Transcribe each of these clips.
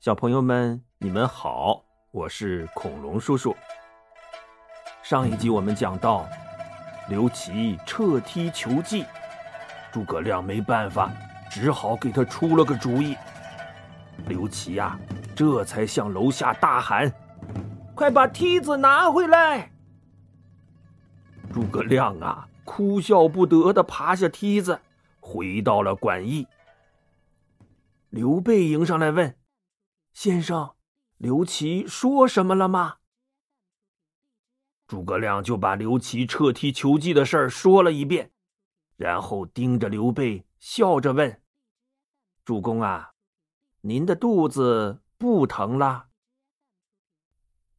小朋友们，你们好，我是恐龙叔叔。上一集我们讲到，刘琦撤梯求计，诸葛亮没办法，只好给他出了个主意。刘琦呀，这才向楼下大喊：“快把梯子拿回来！”诸葛亮啊，哭笑不得的爬下梯子，回到了馆驿。刘备迎上来问。先生，刘琦说什么了吗？诸葛亮就把刘琦撤梯求计的事儿说了一遍，然后盯着刘备，笑着问：“主公啊，您的肚子不疼了？”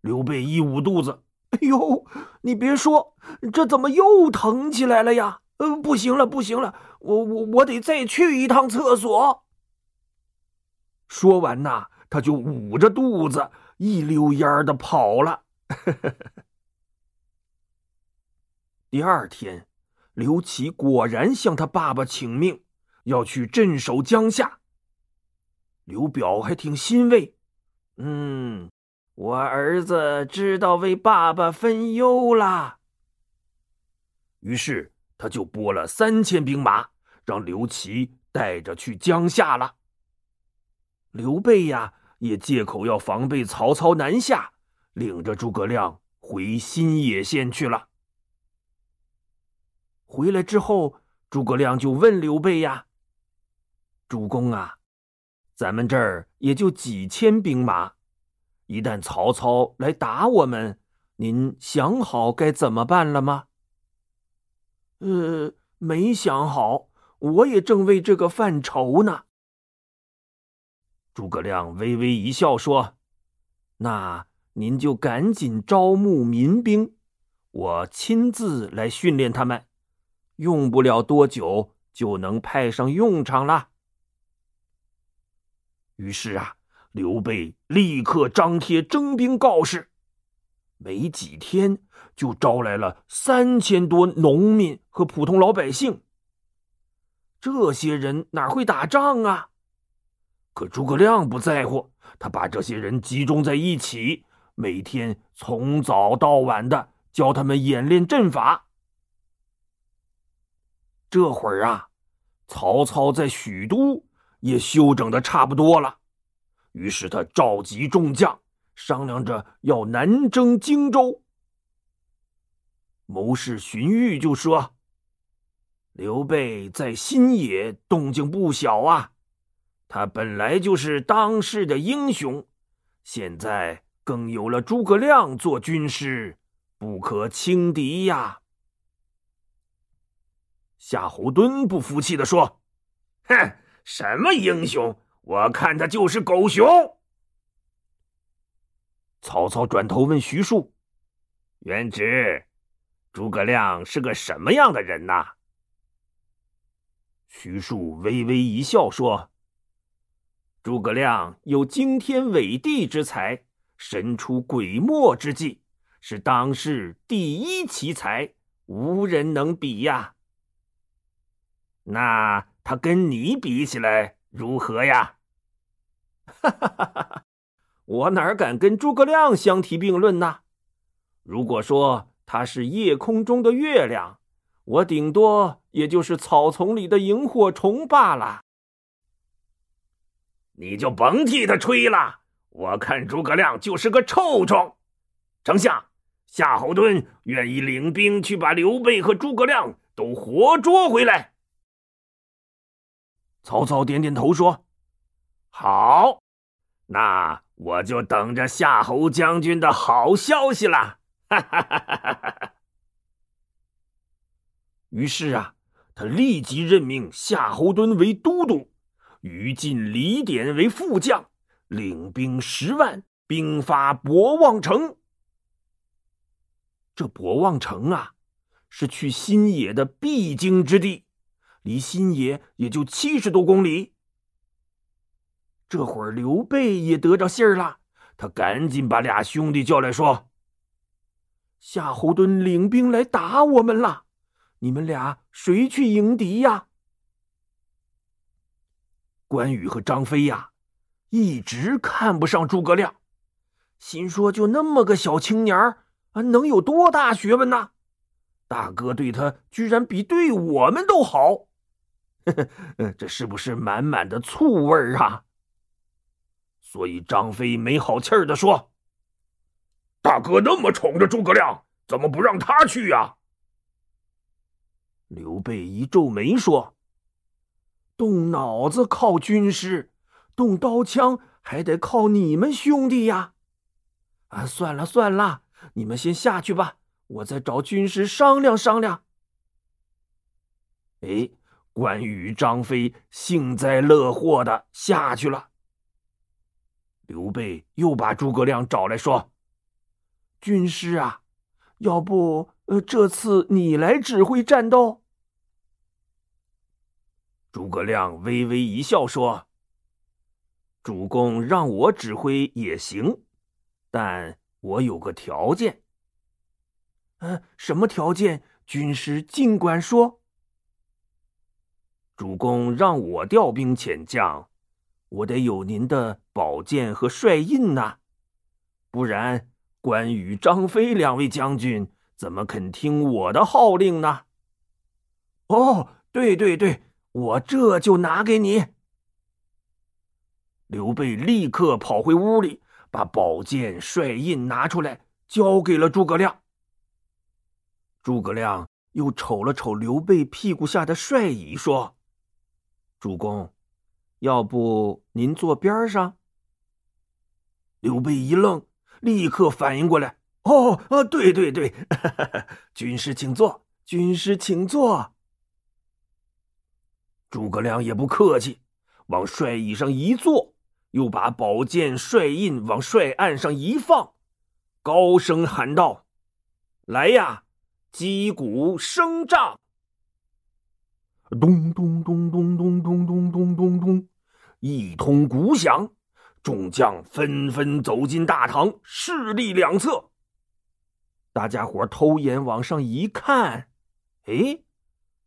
刘备一捂肚子：“哎呦，你别说，这怎么又疼起来了呀？呃，不行了，不行了，我我我得再去一趟厕所。”说完呐。他就捂着肚子，一溜烟的跑了。第二天，刘琦果然向他爸爸请命，要去镇守江夏。刘表还挺欣慰，嗯，我儿子知道为爸爸分忧啦。于是他就拨了三千兵马，让刘琦带着去江夏了。刘备呀。也借口要防备曹操南下，领着诸葛亮回新野县去了。回来之后，诸葛亮就问刘备呀：“主公啊，咱们这儿也就几千兵马，一旦曹操来打我们，您想好该怎么办了吗？”“呃，没想好，我也正为这个犯愁呢。”诸葛亮微微一笑，说：“那您就赶紧招募民兵，我亲自来训练他们，用不了多久就能派上用场了。”于是啊，刘备立刻张贴征兵告示，没几天就招来了三千多农民和普通老百姓。这些人哪会打仗啊？可诸葛亮不在乎，他把这些人集中在一起，每天从早到晚的教他们演练阵法。这会儿啊，曹操在许都也休整的差不多了，于是他召集众将，商量着要南征荆州。谋士荀彧就说：“刘备在新野动静不小啊。”他本来就是当世的英雄，现在更有了诸葛亮做军师，不可轻敌呀。夏侯惇不服气的说：“哼，什么英雄？我看他就是狗熊。”曹操转头问徐庶：“元直，诸葛亮是个什么样的人呐？”徐庶微微一笑说。诸葛亮有惊天伟地之才，神出鬼没之计，是当世第一奇才，无人能比呀。那他跟你比起来如何呀？哈哈哈哈哈我哪敢跟诸葛亮相提并论呢？如果说他是夜空中的月亮，我顶多也就是草丛里的萤火虫罢了。你就甭替他吹了，我看诸葛亮就是个臭虫。丞相，夏侯惇愿意领兵去把刘备和诸葛亮都活捉回来。曹操点点头说：“好，那我就等着夏侯将军的好消息了。”哈哈哈哈哈！于是啊，他立即任命夏侯惇为都督。于禁、李典为副将，领兵十万，兵发博望城。这博望城啊，是去新野的必经之地，离新野也就七十多公里。这会儿刘备也得着信儿了，他赶紧把俩兄弟叫来说：“夏侯惇领兵来打我们了，你们俩谁去迎敌呀？”关羽和张飞呀，一直看不上诸葛亮，心说就那么个小青年儿啊，能有多大学问呢？大哥对他居然比对我们都好，这是不是满满的醋味啊？所以张飞没好气儿的说：“大哥那么宠着诸葛亮，怎么不让他去呀？”刘备一皱眉说：“动脑子靠军师，动刀枪还得靠你们兄弟呀！啊，算了算了，你们先下去吧，我再找军师商量商量。”哎，关羽、张飞幸灾乐祸的下去了。刘备又把诸葛亮找来说：“军师啊，要不呃，这次你来指挥战斗？”诸葛亮微微一笑说：“主公让我指挥也行，但我有个条件。”“嗯，什么条件？军师尽管说。”“主公让我调兵遣将。”我得有您的宝剑和帅印呐，不然关羽、张飞两位将军怎么肯听我的号令呢？哦，对对对，我这就拿给你。刘备立刻跑回屋里，把宝剑、帅印拿出来，交给了诸葛亮。诸葛亮又瞅了瞅刘备屁股下的帅椅，说：“主公。”要不您坐边上？刘备一愣，立刻反应过来：“哦，啊，对对对，军师请坐，军师请坐。”诸葛亮也不客气，往帅椅上一坐，又把宝剑、帅印往帅案上一放，高声喊道：“来呀，击鼓声仗！”咚咚咚咚咚咚咚咚咚咚。一通鼓响，众将纷纷走进大堂，势力两侧。大家伙偷眼往上一看，哎，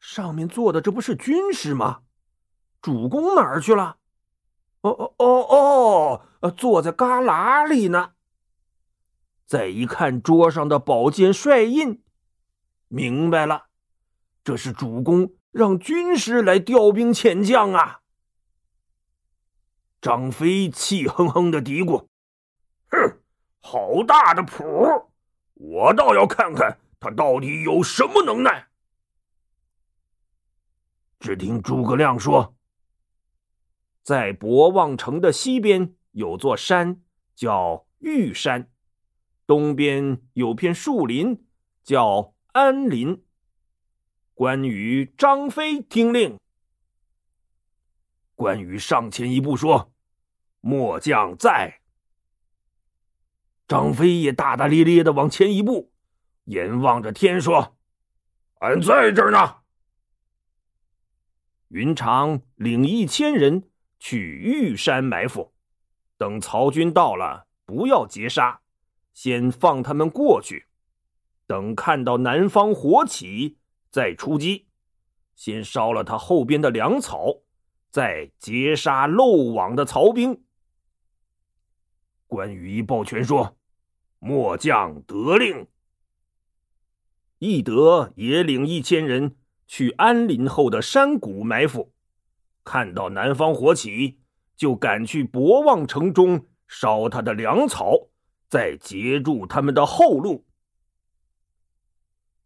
上面坐的这不是军师吗？主公哪儿去了？哦哦哦哦，坐在旮旯里呢。再一看桌上的宝剑帅印，明白了，这是主公让军师来调兵遣将啊。张飞气哼哼的嘀咕：“哼，好大的谱！我倒要看看他到底有什么能耐。”只听诸葛亮说：“在博望城的西边有座山，叫玉山；东边有片树林，叫安林。关羽、张飞听令。”关羽上前一步说。末将在。张飞也大大咧咧的往前一步，眼望着天说：“俺在这儿呢。”云长领一千人去玉山埋伏，等曹军到了，不要截杀，先放他们过去。等看到南方火起，再出击，先烧了他后边的粮草，再截杀漏网的曹兵。关羽一抱拳说：“末将得令。”翼德也领一千人去安林后的山谷埋伏，看到南方火起，就赶去博望城中烧他的粮草，再截住他们的后路。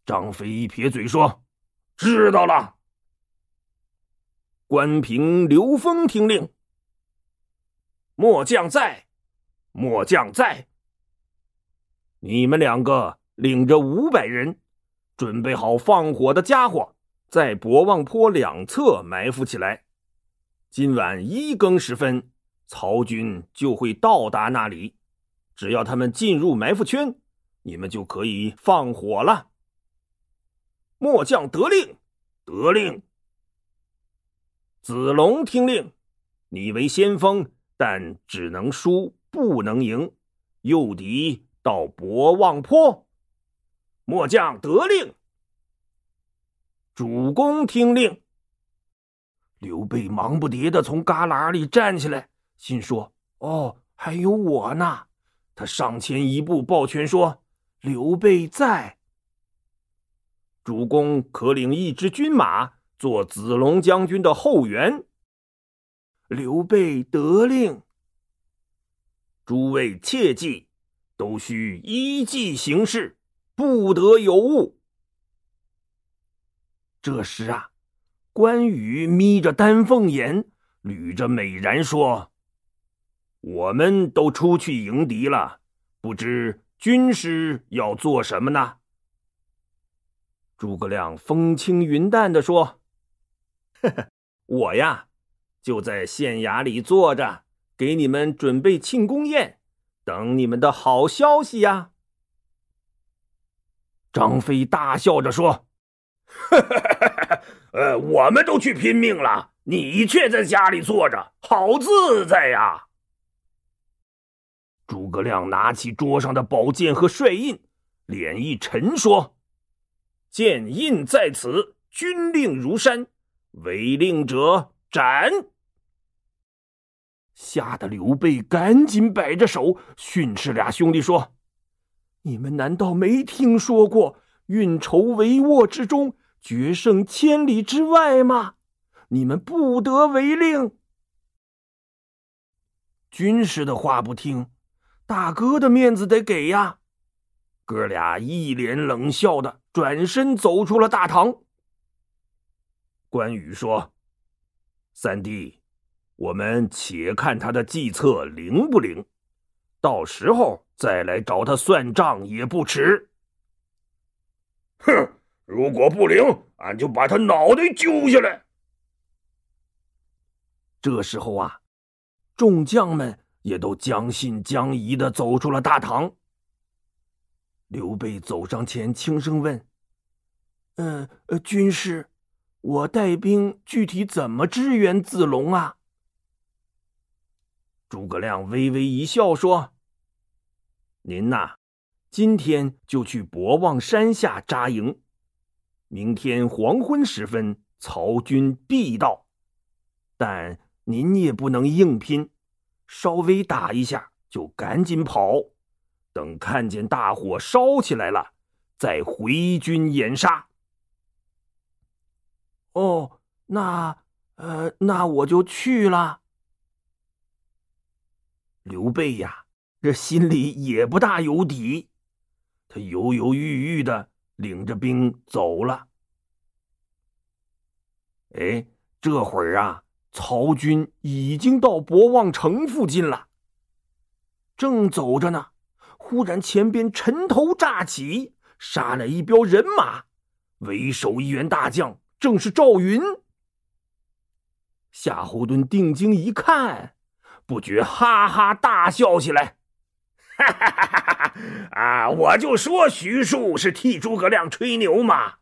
张飞一撇嘴说：“知道了。”关平、刘封听令：“末将在。”末将在，你们两个领着五百人，准备好放火的家伙，在博望坡两侧埋伏起来。今晚一更时分，曹军就会到达那里。只要他们进入埋伏圈，你们就可以放火了。末将得令，得令。子龙听令，你为先锋，但只能输。不能赢，诱敌到博望坡。末将得令。主公听令。刘备忙不迭的从旮旯里站起来，心说：“哦，还有我呢！他上前一步抱拳说：“刘备在。”主公可领一支军马做子龙将军的后援。刘备得令。诸位切记，都需依计行事，不得有误。这时啊，关羽眯着丹凤眼，捋着美髯说：“我们都出去迎敌了，不知军师要做什么呢？”诸葛亮风轻云淡的说：“呵呵，我呀，就在县衙里坐着，给你们准备庆功宴，等你们的好消息呀。”张飞大笑着说：“哈 哈呃，我们都去拼命了，你却在家里坐着，好自在呀！”诸葛亮拿起桌上的宝剑和帅印，脸一沉说。剑印在此，军令如山，违令者斩。吓得刘备赶紧摆着手训斥俩兄弟说：“你们难道没听说过‘运筹帷幄之中，决胜千里之外’吗？你们不得违令。军师的话不听，大哥的面子得给呀。”哥俩一脸冷笑的转身走出了大堂。关羽说：“三弟，我们且看他的计策灵不灵，到时候再来找他算账也不迟。”哼，如果不灵，俺就把他脑袋揪下来。这时候啊，众将们也都将信将疑的走出了大堂。刘备走上前，轻声问：“嗯，呃，军师，我带兵具体怎么支援子龙啊？”诸葛亮微微一笑说：“您呐，今天就去博望山下扎营，明天黄昏时分，曹军必到。但您也不能硬拼，稍微打一下就赶紧跑。”等看见大火烧起来了，再回军掩杀。哦，那，呃，那我就去了。刘备呀，这心里也不大有底，他犹犹豫豫的领着兵走了。哎，这会儿啊，曹军已经到博望城附近了，正走着呢。忽然，前边尘头乍起，杀来一彪人马，为首一员大将，正是赵云。夏侯惇定睛一看，不觉哈哈大笑起来：“哈哈哈哈哈！啊，我就说徐庶是替诸葛亮吹牛嘛，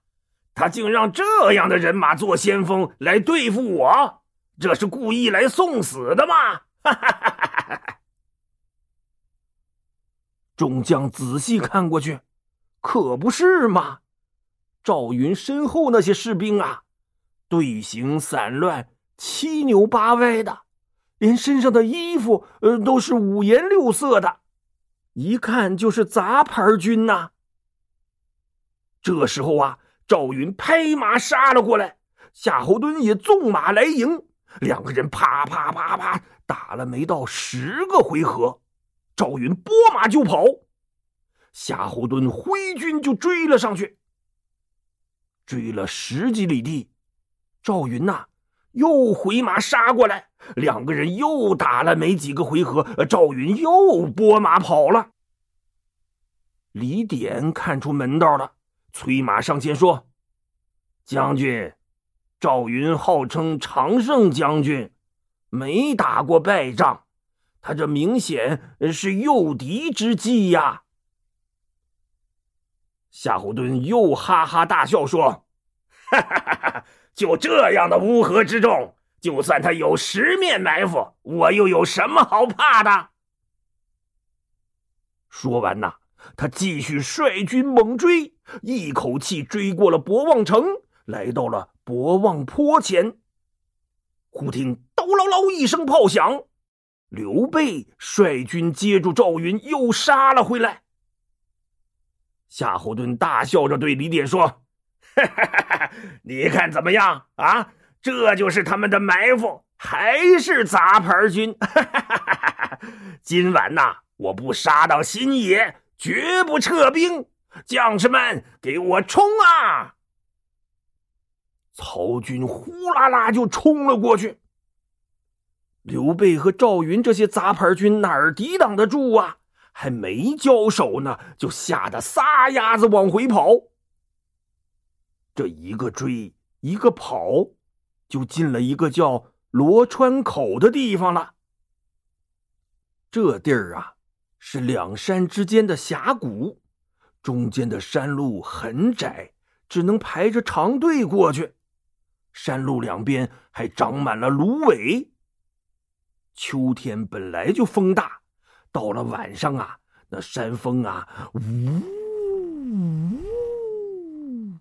他竟让这样的人马做先锋来对付我，这是故意来送死的吗？”哈哈哈哈哈！众将仔细看过去，可不是嘛？赵云身后那些士兵啊，队形散乱，七扭八歪的，连身上的衣服呃都是五颜六色的，一看就是杂牌军呐。这时候啊，赵云拍马杀了过来，夏侯惇也纵马来迎，两个人啪啪啪啪打了没到十个回合。赵云拨马就跑，夏侯惇挥军就追了上去。追了十几里地，赵云呐又回马杀过来，两个人又打了没几个回合，赵云又拨马跑了。李典看出门道了，催马上前说：“将军，赵云号称常胜将军，没打过败仗。”他这明显是诱敌之计呀！夏侯惇又哈哈大笑说：“哈哈哈哈就这样的乌合之众，就算他有十面埋伏，我又有什么好怕的？”说完呐，他继续率军猛追，一口气追过了博望城，来到了博望坡前。忽听“叨唠唠”一声炮响。刘备率军接住赵云，又杀了回来。夏侯惇大笑着对李典说：“ 你看怎么样啊？这就是他们的埋伏，还是杂牌军。今晚呐，我不杀到新野，绝不撤兵。将士们，给我冲啊！”曹军呼啦啦就冲了过去。刘备和赵云这些杂牌军哪儿抵挡得住啊？还没交手呢，就吓得撒丫子往回跑。这一个追一个跑，就进了一个叫罗川口的地方了。这地儿啊，是两山之间的峡谷，中间的山路很窄，只能排着长队过去。山路两边还长满了芦苇。秋天本来就风大。到了晚上啊，那山风啊，呜呜，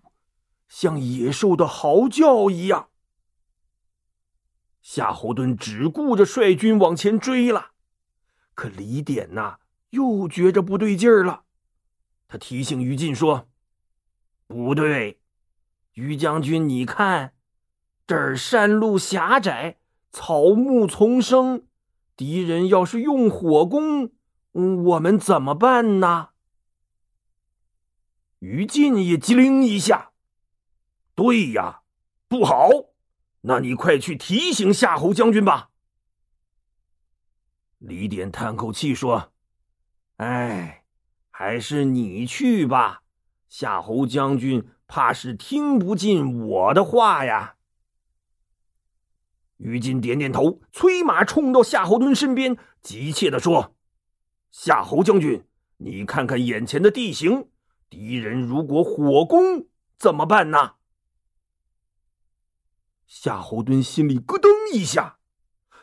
像野兽的嚎叫一样。夏侯惇只顾着率军往前追了，可李典呐，又觉着不对劲儿了。他提醒于禁说：“不对，于将军，你看，这儿山路狭窄，草木丛生。”敌人要是用火攻，我们怎么办呢？于禁也机灵一下，对呀，不好，那你快去提醒夏侯将军吧。李典叹口气说：“哎，还是你去吧，夏侯将军怕是听不进我的话呀。”于禁点点头，催马冲到夏侯惇身边，急切地说：“夏侯将军，你看看眼前的地形，敌人如果火攻怎么办呢？”夏侯惇心里咯噔一下，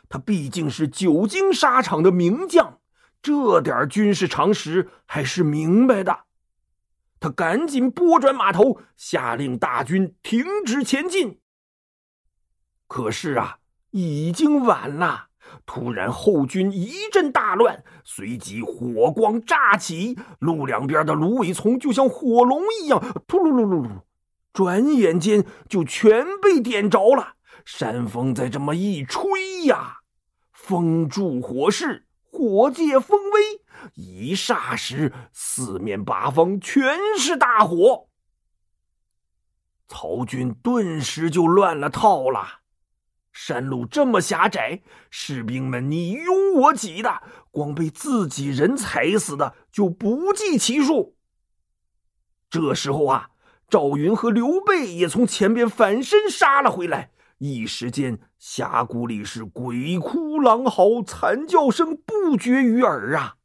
他毕竟是久经沙场的名将，这点军事常识还是明白的。他赶紧拨转马头，下令大军停止前进。可是啊。已经晚了！突然，后军一阵大乱，随即火光乍起，路两边的芦苇丛就像火龙一样，突噜噜噜噜，转眼间就全被点着了。山风在这么一吹呀，风助火势，火借风威，一霎时，四面八方全是大火。曹军顿时就乱了套了。山路这么狭窄，士兵们你拥我挤的，光被自己人踩死的就不计其数。这时候啊，赵云和刘备也从前边反身杀了回来，一时间峡谷里是鬼哭狼嚎，惨叫声不绝于耳啊。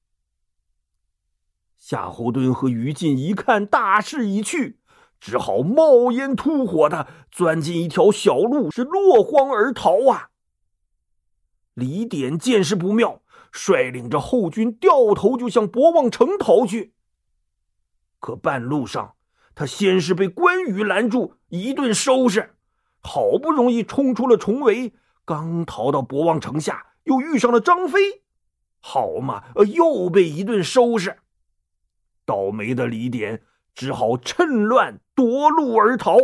夏侯惇和于禁一看大势已去。只好冒烟突火的钻进一条小路，是落荒而逃啊！李典见势不妙，率领着后军掉头就向博望城逃去。可半路上，他先是被关羽拦住，一顿收拾，好不容易冲出了重围，刚逃到博望城下，又遇上了张飞，好嘛，呃又被一顿收拾。倒霉的李典。只好趁乱夺路而逃。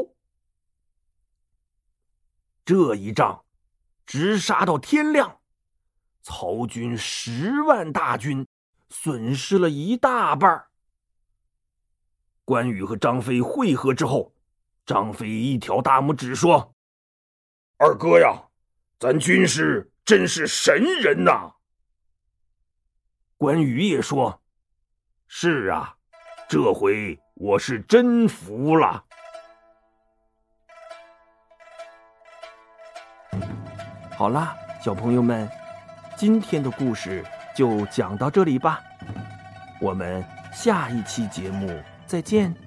这一仗直杀到天亮，曹军十万大军损失了一大半。关羽和张飞会合之后，张飞一条大拇指说：“二哥呀，咱军师真是神人呐！”关羽也说：“是啊，这回。”我是真服了。好啦，小朋友们，今天的故事就讲到这里吧。我们下一期节目再见。